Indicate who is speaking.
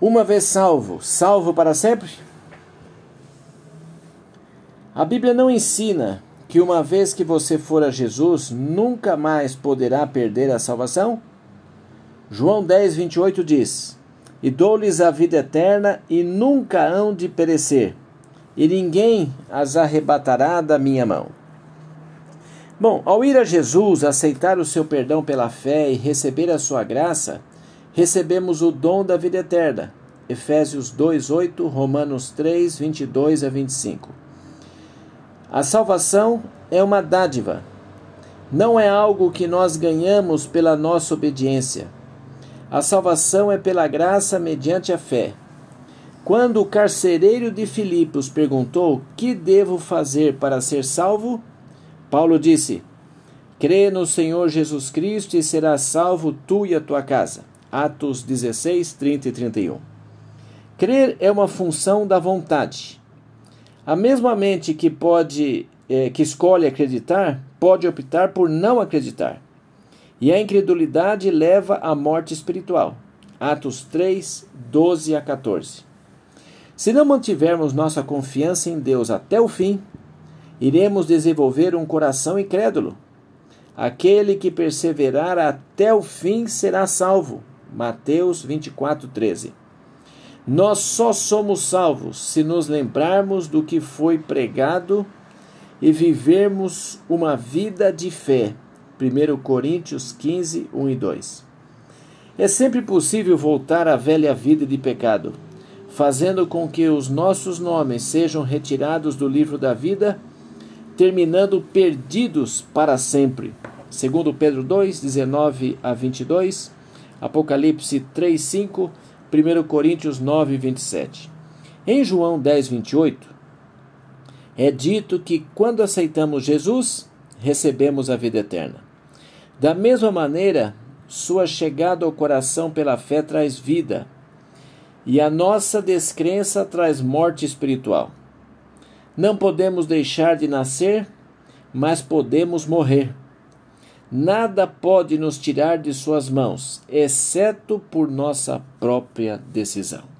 Speaker 1: Uma vez salvo, salvo para sempre? A Bíblia não ensina que uma vez que você for a Jesus, nunca mais poderá perder a salvação? João 10, 28 diz: E dou-lhes a vida eterna e nunca hão de perecer, e ninguém as arrebatará da minha mão. Bom, ao ir a Jesus, aceitar o seu perdão pela fé e receber a sua graça, recebemos o dom da vida eterna. Efésios 2:8, Romanos 3, 22 a 25. A salvação é uma dádiva. Não é algo que nós ganhamos pela nossa obediência. A salvação é pela graça mediante a fé. Quando o carcereiro de Filipos perguntou: "Que devo fazer para ser salvo?", Paulo disse: Crê no Senhor Jesus Cristo e serás salvo tu e a tua casa. Atos 16, 30 e 31. Crer é uma função da vontade. A mesma mente que pode é, que escolhe acreditar pode optar por não acreditar. E a incredulidade leva à morte espiritual. Atos 3, 12 a 14. Se não mantivermos nossa confiança em Deus até o fim, iremos desenvolver um coração incrédulo. Aquele que perseverar até o fim será salvo. Mateus 24, 13. Nós só somos salvos se nos lembrarmos do que foi pregado e vivermos uma vida de fé. 1 Coríntios 15, 1 e 2. É sempre possível voltar à velha vida de pecado, fazendo com que os nossos nomes sejam retirados do livro da vida, terminando perdidos para sempre. Segundo Pedro 2, 19 a 22, Apocalipse 3, 5, 1 Coríntios 9, 27. Em João 10, 28, é dito que quando aceitamos Jesus, recebemos a vida eterna. Da mesma maneira, sua chegada ao coração pela fé traz vida, e a nossa descrença traz morte espiritual. Não podemos deixar de nascer, mas podemos morrer. Nada pode nos tirar de Suas mãos, exceto por nossa própria decisão.